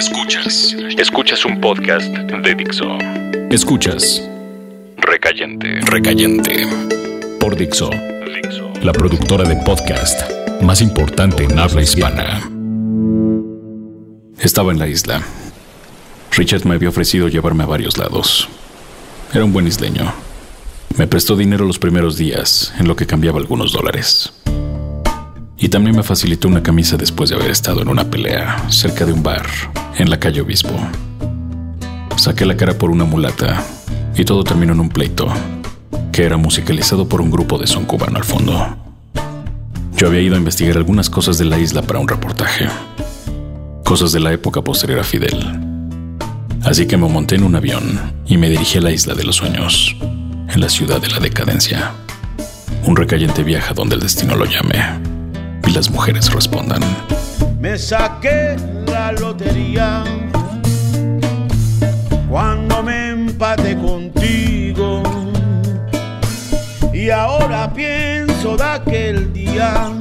Escuchas. Escuchas un podcast de Dixo. Escuchas. Recayente. Recayente. Por Dixo. La productora de podcast más importante en habla hispana. Estaba en la isla. Richard me había ofrecido llevarme a varios lados. Era un buen isleño. Me prestó dinero los primeros días, en lo que cambiaba algunos dólares. Y también me facilitó una camisa después de haber estado en una pelea cerca de un bar en la calle Obispo. Saqué la cara por una mulata y todo terminó en un pleito que era musicalizado por un grupo de son cubano al fondo. Yo había ido a investigar algunas cosas de la isla para un reportaje, cosas de la época posterior a Fidel. Así que me monté en un avión y me dirigí a la isla de los sueños, en la ciudad de la decadencia. Un recayente viaje donde el destino lo llame y las mujeres respondan. Me saqué la lotería cuando me empate contigo. Y ahora pienso de aquel día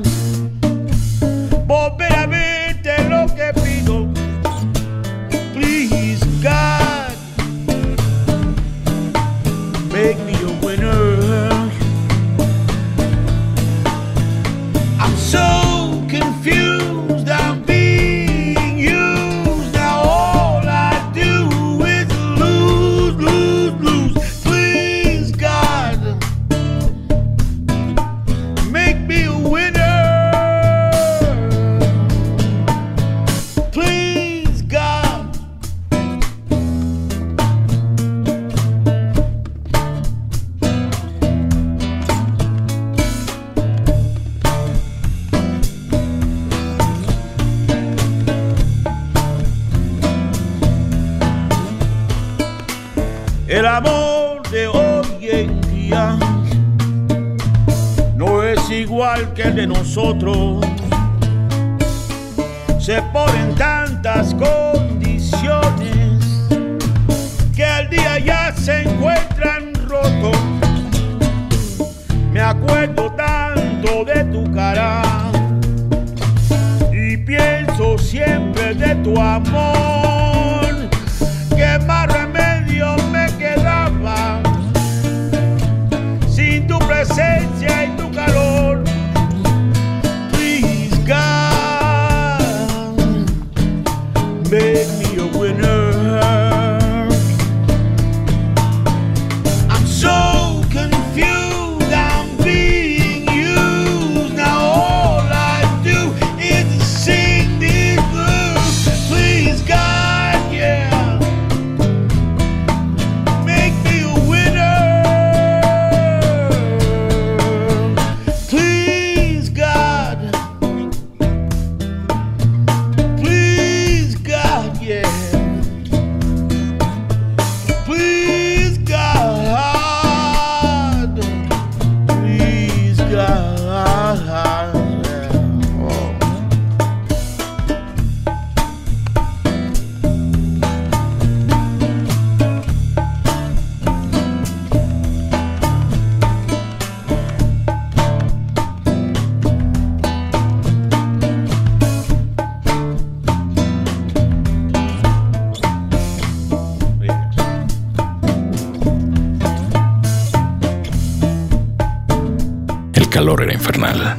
era infernal.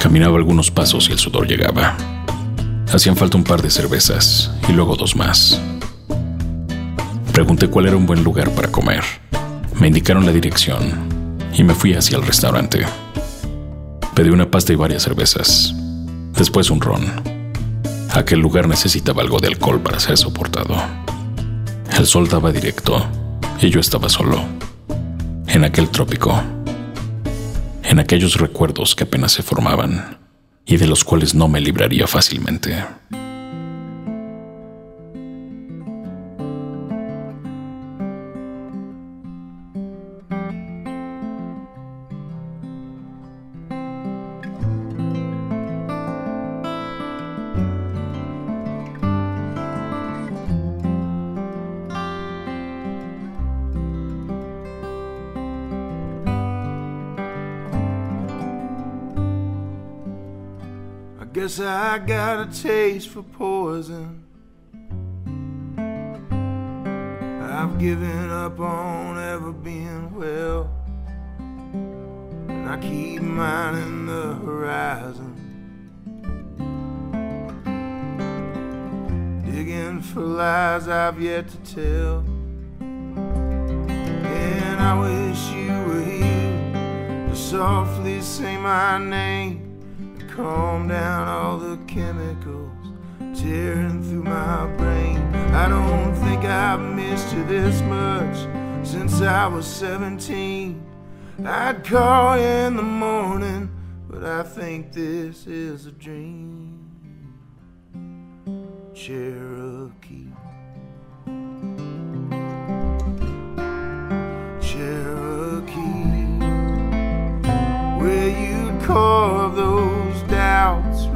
Caminaba algunos pasos y el sudor llegaba. Hacían falta un par de cervezas y luego dos más. Pregunté cuál era un buen lugar para comer. Me indicaron la dirección y me fui hacia el restaurante. Pedí una pasta y varias cervezas. Después un ron. Aquel lugar necesitaba algo de alcohol para ser soportado. El sol daba directo y yo estaba solo. En aquel trópico en aquellos recuerdos que apenas se formaban y de los cuales no me libraría fácilmente. Guess I got a taste for poison. I've given up on ever being well. And I keep mining the horizon. Digging for lies I've yet to tell. And I wish you were here to softly say my name calm down all the chemicals tearing through my brain. I don't think I've missed you this much since I was 17. I'd call you in the morning, but I think this is a dream. Cherokee. Cherokee. Where you doubts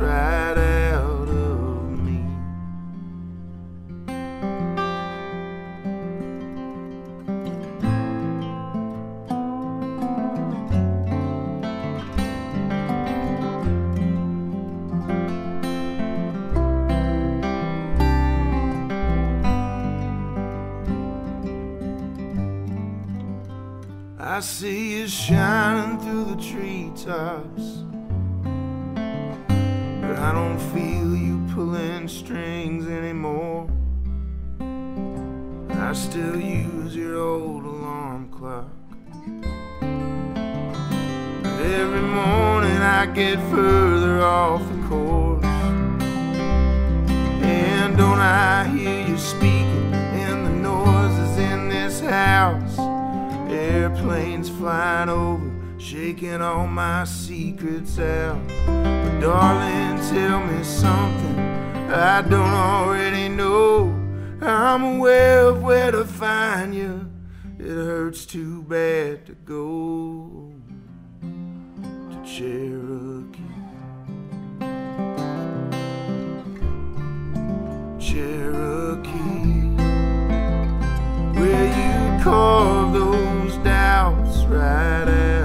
right out of me. I see you shining through the treetops. I don't feel you pulling strings anymore. I still use your old alarm clock. Every morning I get further off the course. And don't I hear you speaking in the noises in this house? Airplanes flying over, shaking all my secrets out. But darling, tell me something I don't already know. I'm aware of where to find you. It hurts too bad to go to Cherokee. Cherokee, where you carve those doubts right out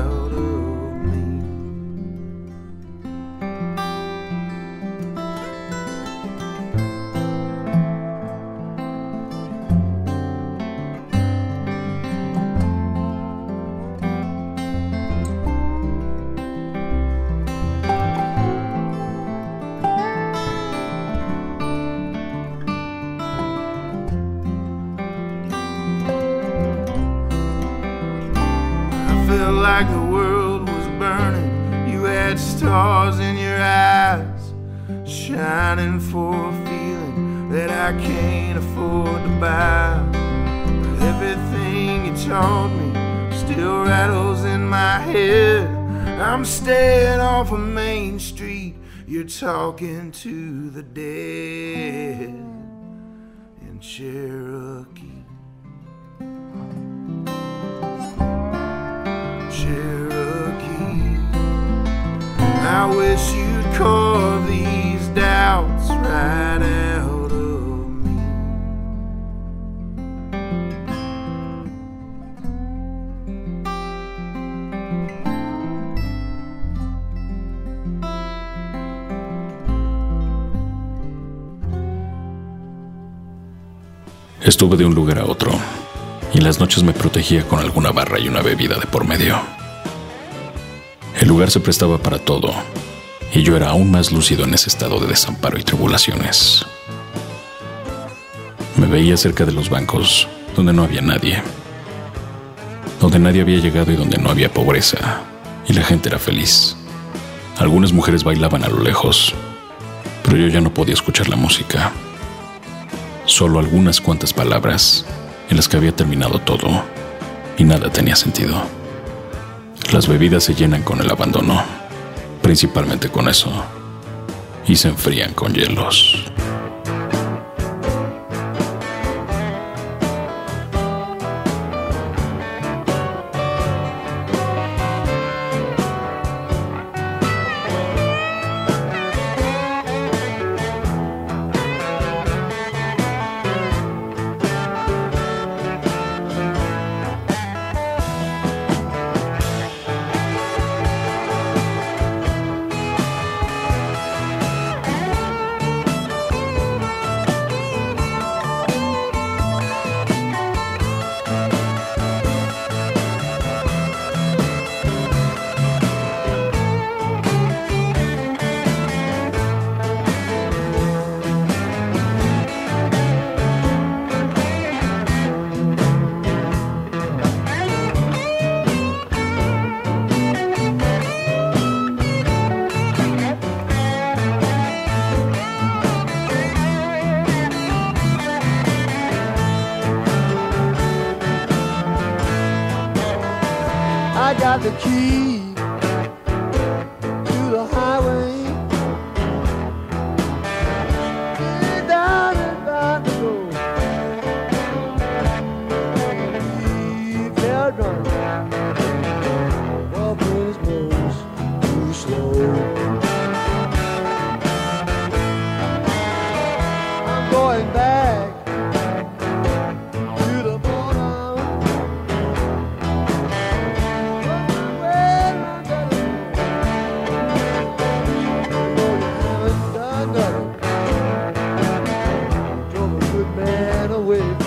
stars in your eyes, shining for a feeling that I can't afford to buy. But everything you taught me still rattles in my head. I'm staying off of Main Street. You're talking to the dead in Cherokee. I wish you'd carve these doubts right out of me. Estuve de un lugar a otro y las noches me protegía con alguna barra y una bebida de por medio. El lugar se prestaba para todo y yo era aún más lúcido en ese estado de desamparo y tribulaciones. Me veía cerca de los bancos donde no había nadie, donde nadie había llegado y donde no había pobreza y la gente era feliz. Algunas mujeres bailaban a lo lejos, pero yo ya no podía escuchar la música solo algunas cuantas palabras en las que había terminado todo y nada tenía sentido. Las bebidas se llenan con el abandono, principalmente con eso, y se enfrían con hielos. The key away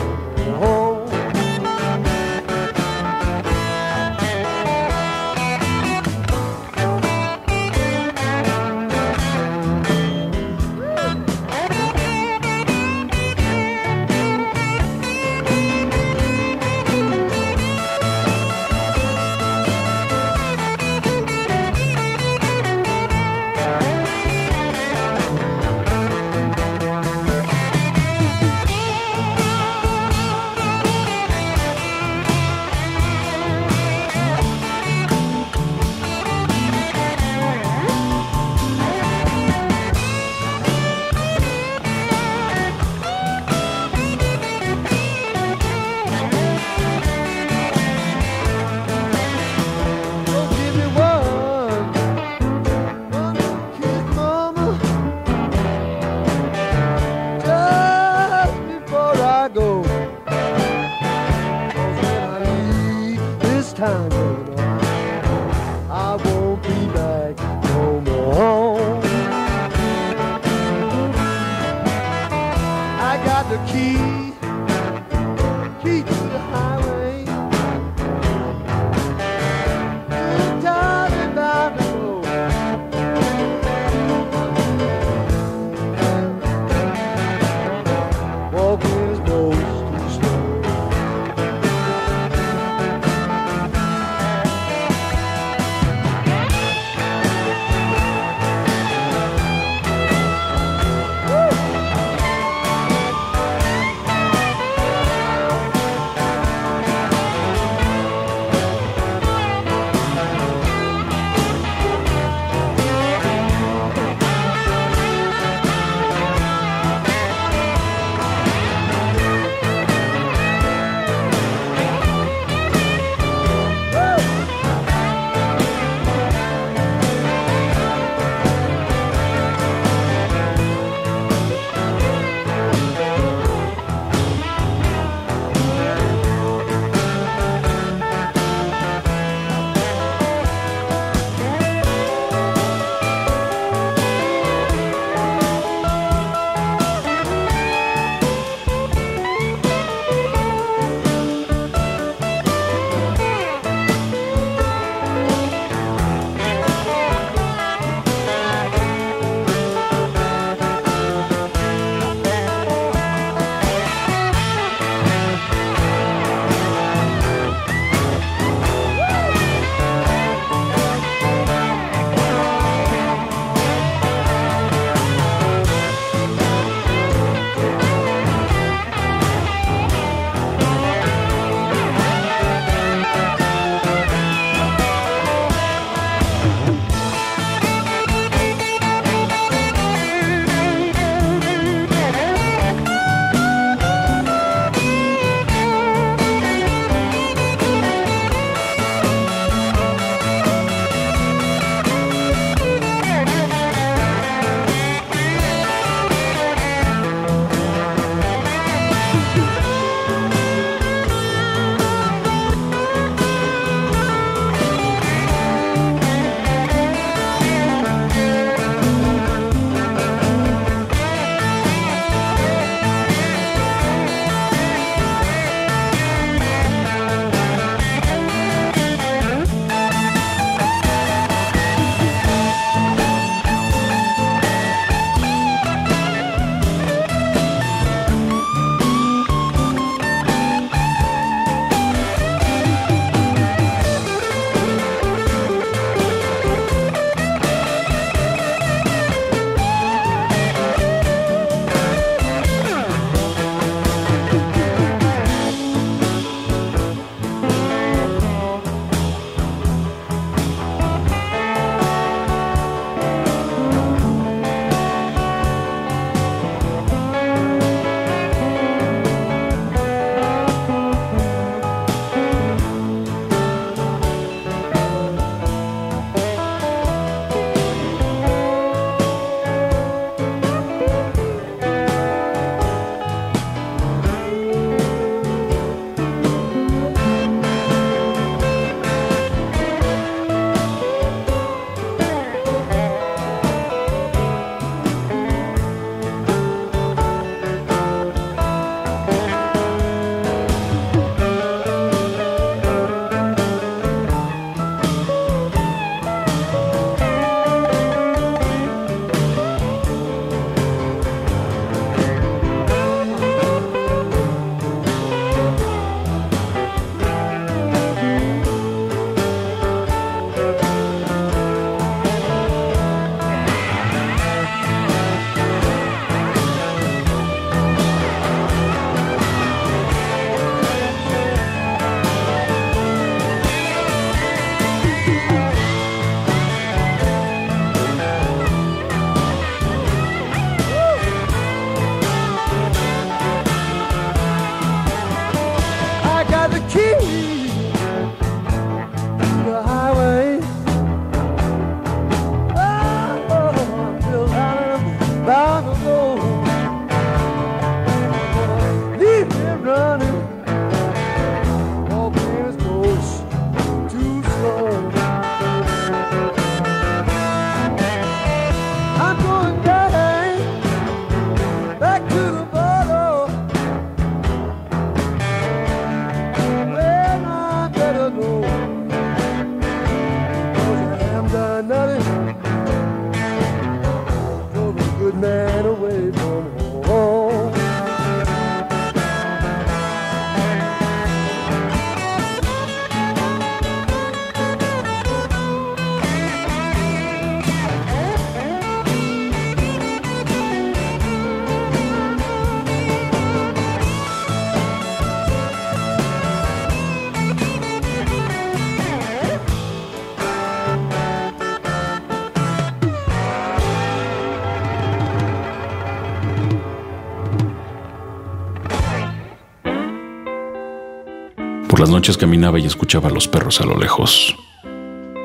las noches caminaba y escuchaba a los perros a lo lejos.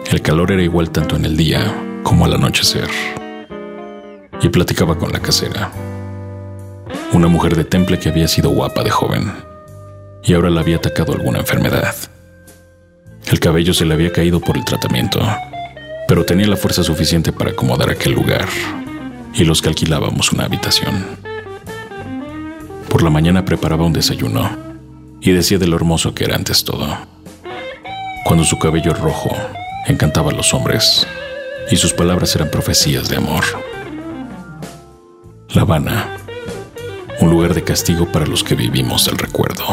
El calor era igual tanto en el día como al anochecer. Y platicaba con la casera, una mujer de temple que había sido guapa de joven y ahora la había atacado alguna enfermedad. El cabello se le había caído por el tratamiento, pero tenía la fuerza suficiente para acomodar aquel lugar y los que alquilábamos una habitación. Por la mañana preparaba un desayuno y decía de lo hermoso que era antes todo. Cuando su cabello rojo encantaba a los hombres y sus palabras eran profecías de amor. La Habana, un lugar de castigo para los que vivimos del recuerdo.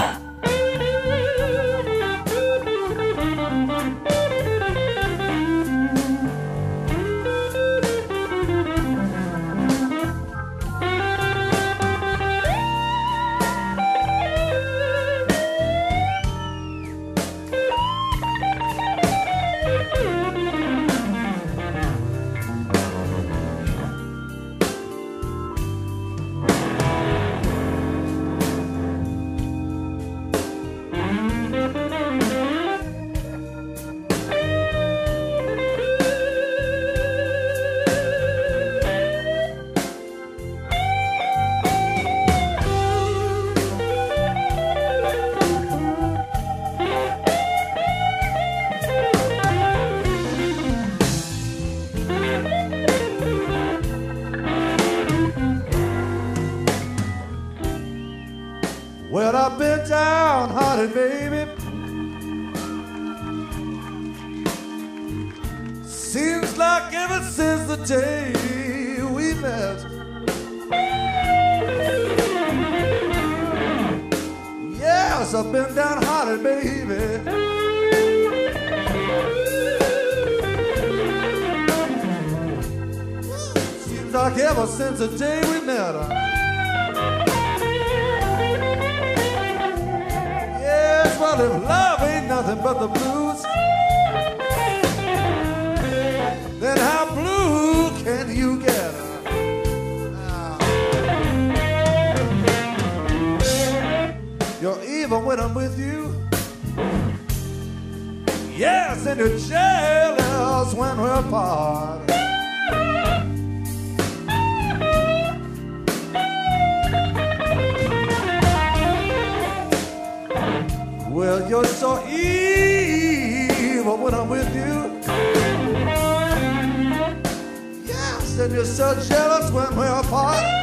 So jealous when we're apart.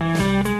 Música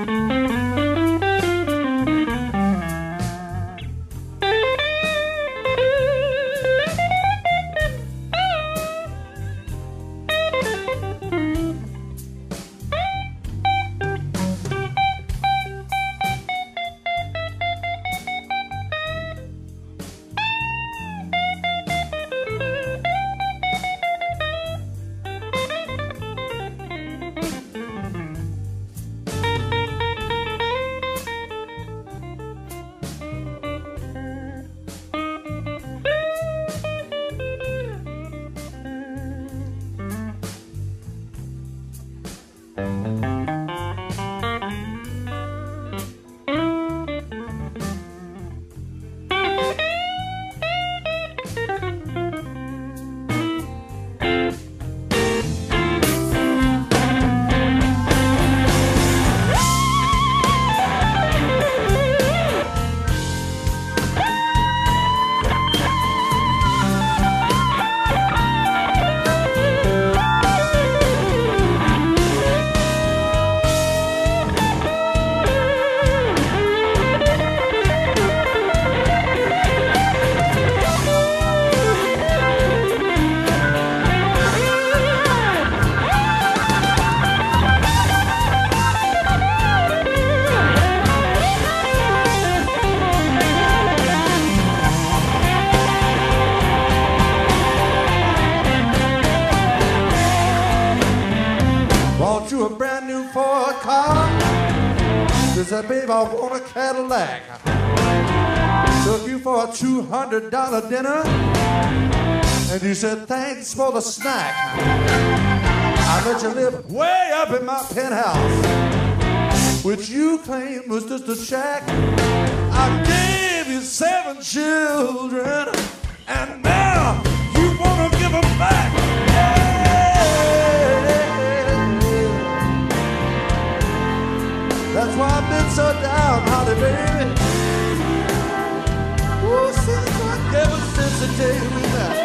said, babe, I want a Cadillac. Took you for a $200 dinner. And you said, thanks for the snack. I let you live way up in my penthouse. Which you claim was just a shack. I gave you seven children. And now baby. Since ever since the day we met.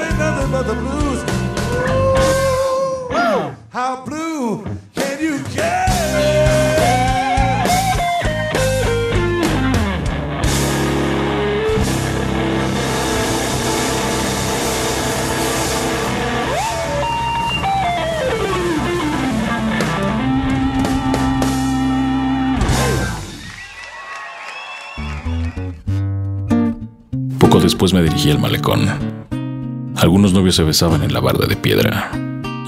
Ain't nothing but the blues. Ooh, how blue después me dirigí al malecón. Algunos novios se besaban en la barda de piedra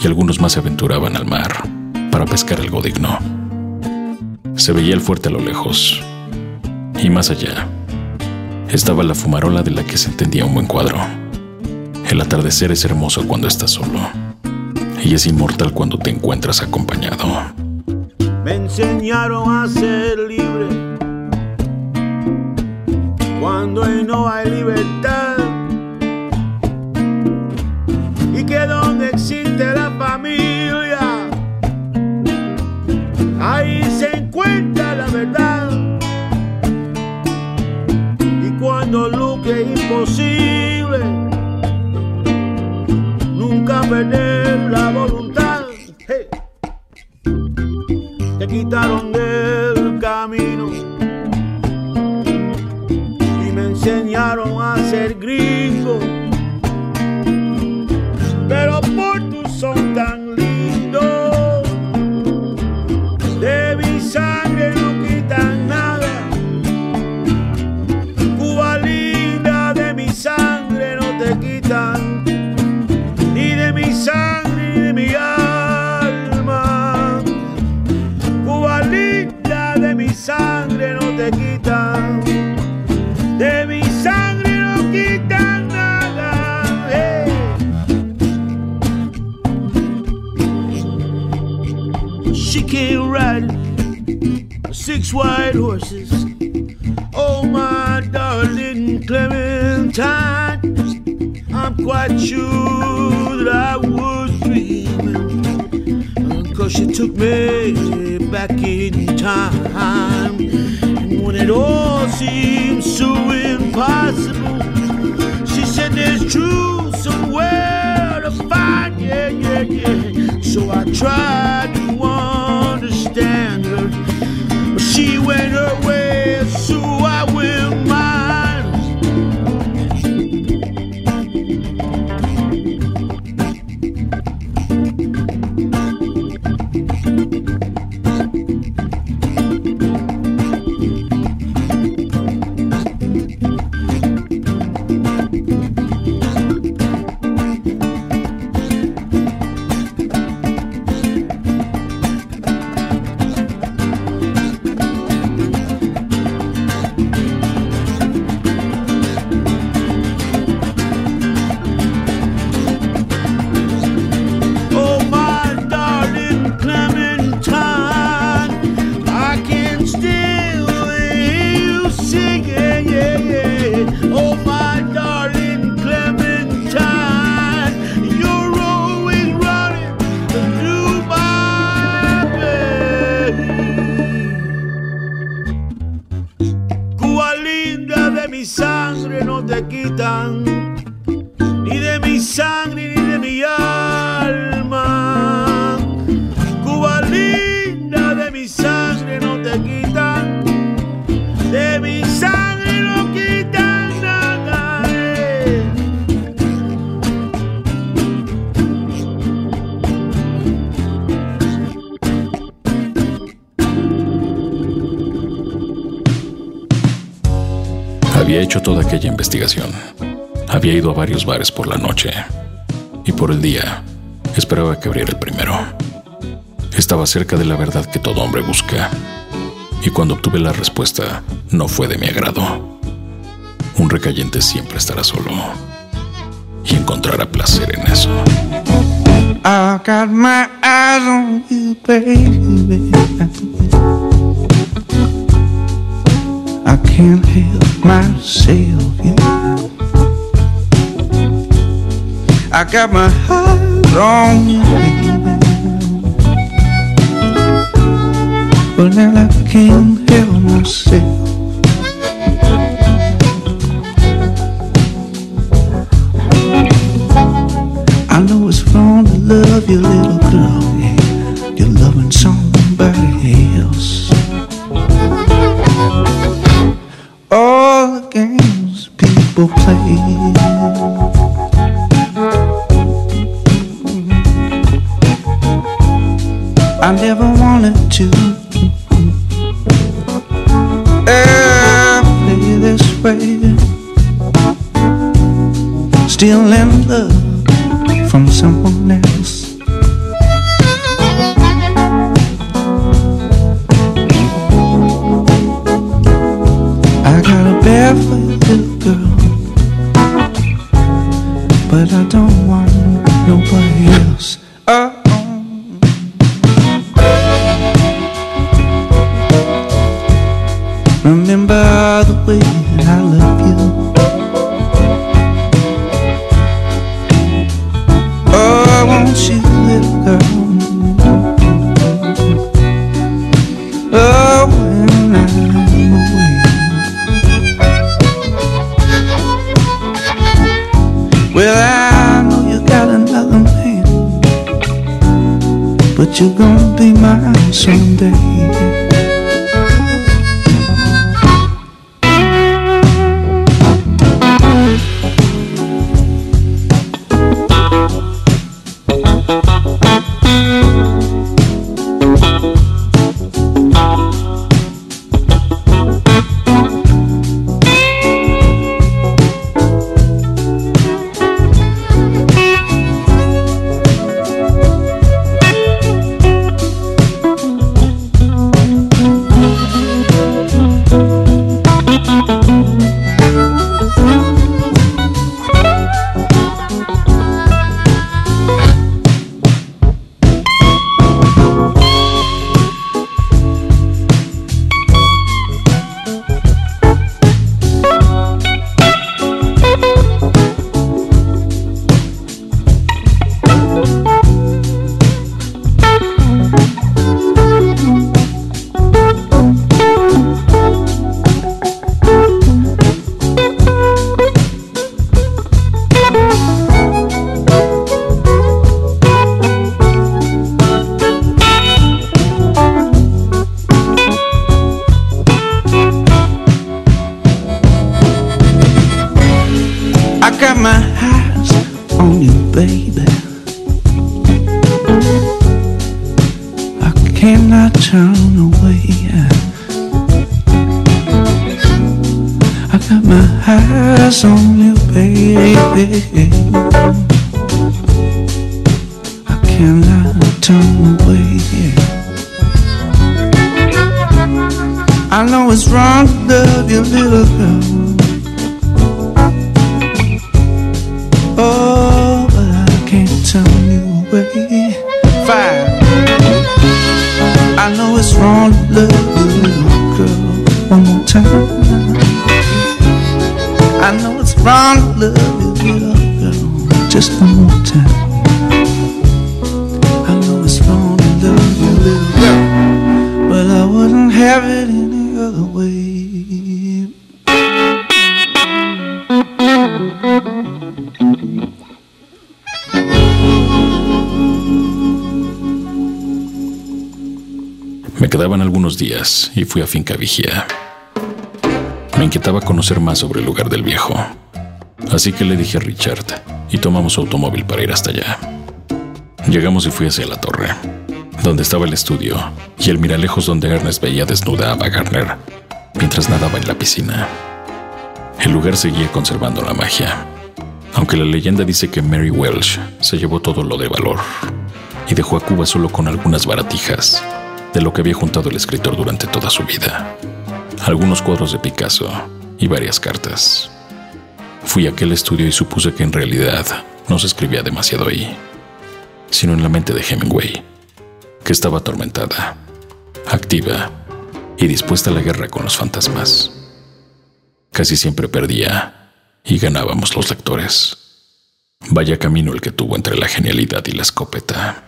y algunos más se aventuraban al mar para pescar algo digno. Se veía el fuerte a lo lejos y más allá estaba la fumarola de la que se entendía un buen cuadro. El atardecer es hermoso cuando estás solo y es inmortal cuando te encuentras acompañado. Me enseñaron a ser libre cuando hoy no hay libertad. Y que donde existe la familia, ahí se encuentra la verdad. Y cuando lo que es imposible, nunca perder la voluntad. Te quitaron six white horses. Oh my darling. Clementine, I'm quite sure that I was dreaming. Cause she took me back in time. And when it all seemed so impossible, she said there's truth somewhere to find. Yeah, yeah, yeah. So I tried to she went her hecho toda aquella investigación. Había ido a varios bares por la noche. Y por el día, esperaba que abriera el primero. Estaba cerca de la verdad que todo hombre busca. Y cuando obtuve la respuesta, no fue de mi agrado. Un recayente siempre estará solo. Y encontrará placer en eso. I got my eyes on you, baby. I can't myself, yeah. I got my eyes on you, baby. But now I can't help myself. I know it's wrong to love you, little people play. I never wanted to play this way. Still in love from someone else. I Me quedaban algunos días y fui a Finca Vigía. Me inquietaba conocer más sobre el lugar del viejo. Así que le dije a Richard y tomamos automóvil para ir hasta allá. Llegamos y fui hacia la torre, donde estaba el estudio y el miralejos donde Ernest veía desnuda a Ava Gardner mientras nadaba en la piscina. El lugar seguía conservando la magia, aunque la leyenda dice que Mary Welsh se llevó todo lo de valor y dejó a Cuba solo con algunas baratijas de lo que había juntado el escritor durante toda su vida. Algunos cuadros de Picasso y varias cartas. Fui a aquel estudio y supuse que en realidad no se escribía demasiado ahí, sino en la mente de Hemingway, que estaba atormentada, activa y dispuesta a la guerra con los fantasmas. Casi siempre perdía y ganábamos los lectores. Vaya camino el que tuvo entre la genialidad y la escopeta.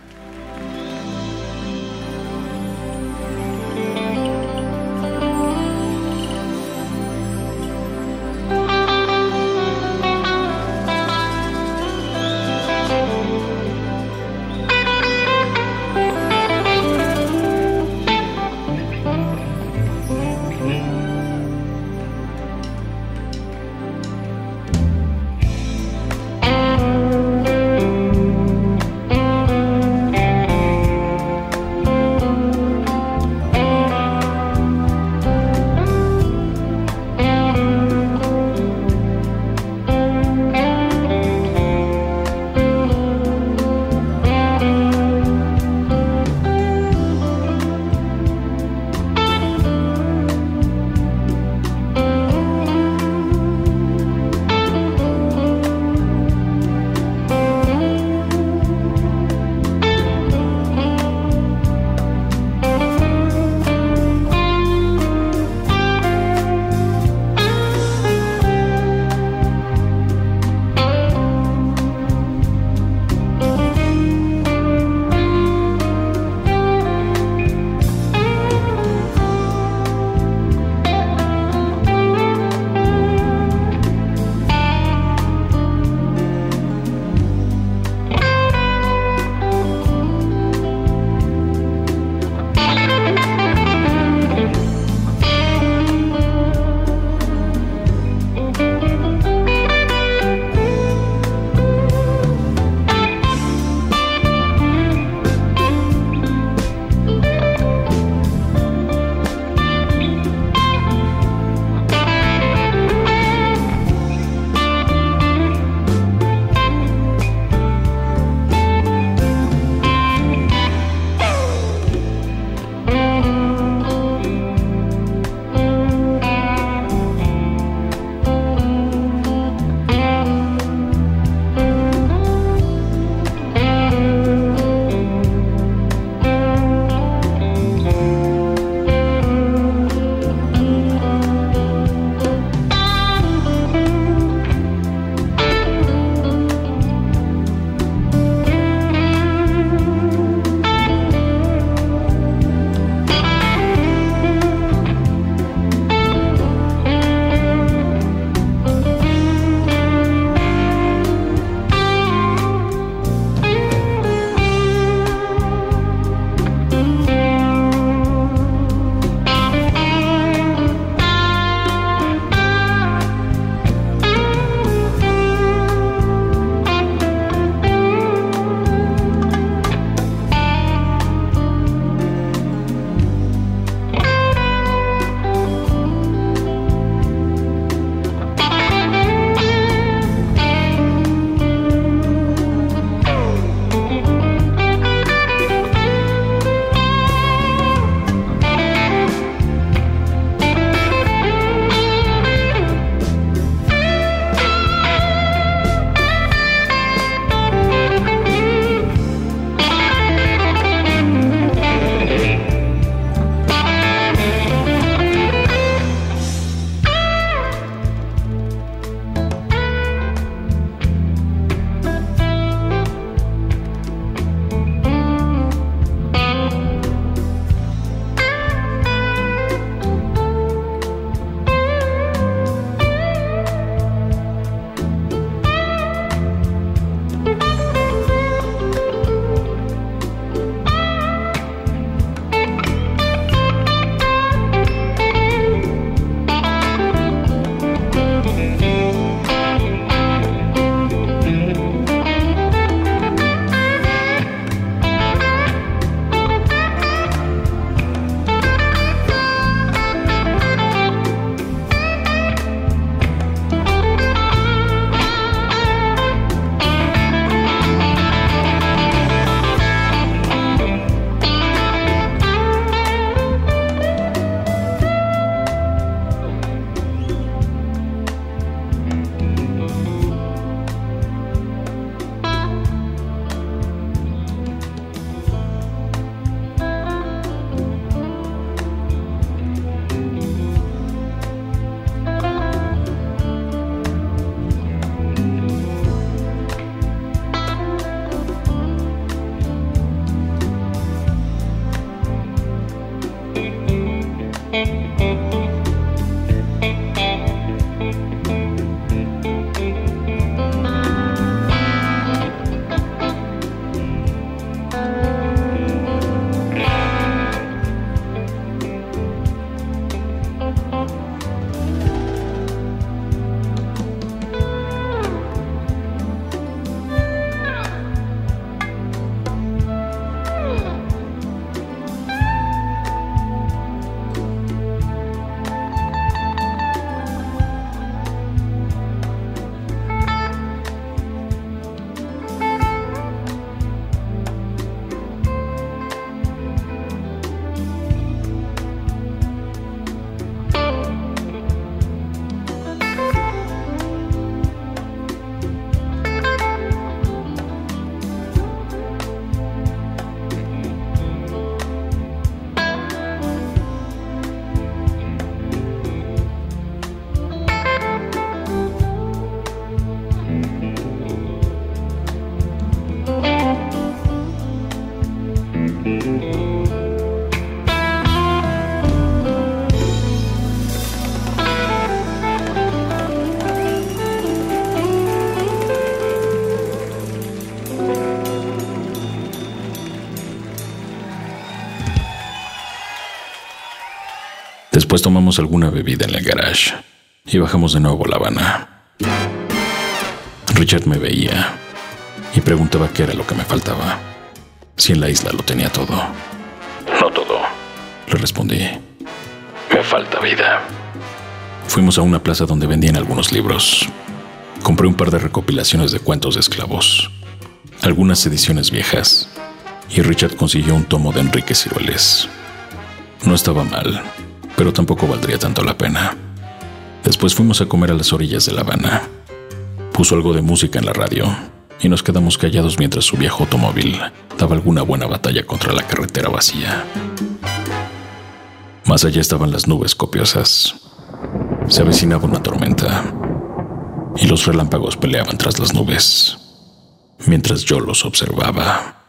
Después tomamos alguna bebida en el garage y bajamos de nuevo a La Habana. Richard me veía y preguntaba qué era lo que me faltaba. Si en la isla lo tenía todo. No todo, le respondí. Me falta vida. Fuimos a una plaza donde vendían algunos libros. Compré un par de recopilaciones de cuentos de esclavos, algunas ediciones viejas, y Richard consiguió un tomo de Enrique Cirueles. No estaba mal, pero tampoco valdría tanto la pena. Después fuimos a comer a las orillas de La Habana. Puso algo de música en la radio y nos quedamos callados mientras su viejo automóvil daba alguna buena batalla contra la carretera vacía. Más allá estaban las nubes copiosas. Se avecinaba una tormenta y los relámpagos peleaban tras las nubes, mientras yo los observaba.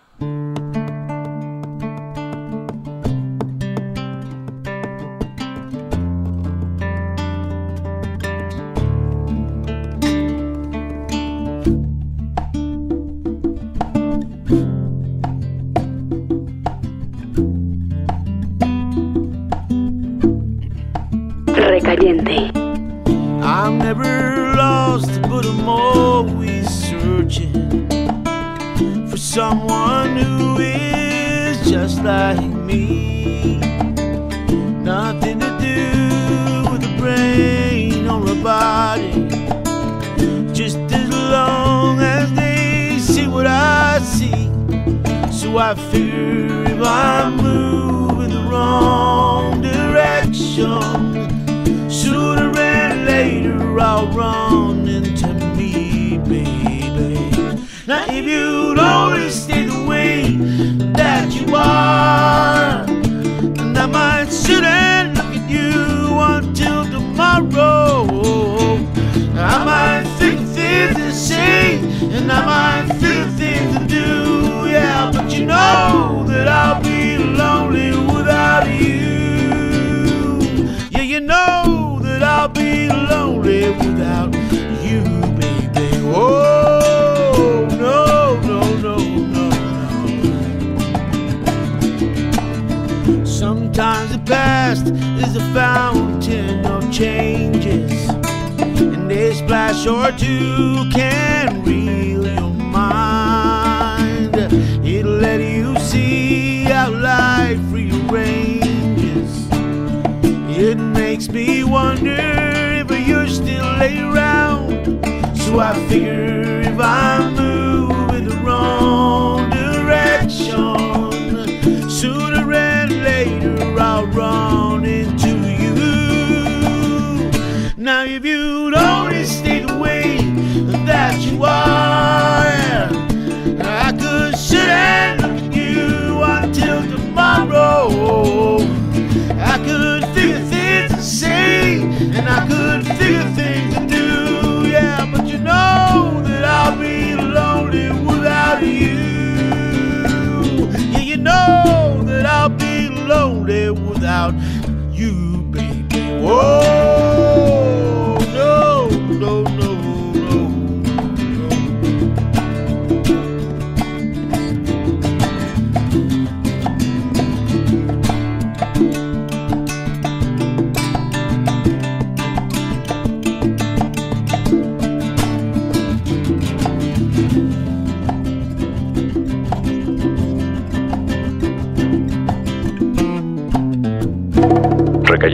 Think of things to do, yeah. But you know that I'll be lonely without you. Yeah, you know that I'll be lonely without you, baby. Oh, no, no, no, no. Sometimes the past is a fountain of changes, and a splash or two can your mind. It'll let you see how life rearranges. It makes me wonder if you're still around. So I figure if I'm moving the wrong direction, sooner and later I'll run could figure things to say, and I could figure things to do, yeah. But you know that I'll be lonely without you. Yeah, you know that I'll be lonely without you, baby. Whoa,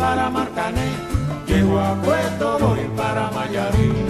Para Marcané, llego a Puerto voy para Mayarí.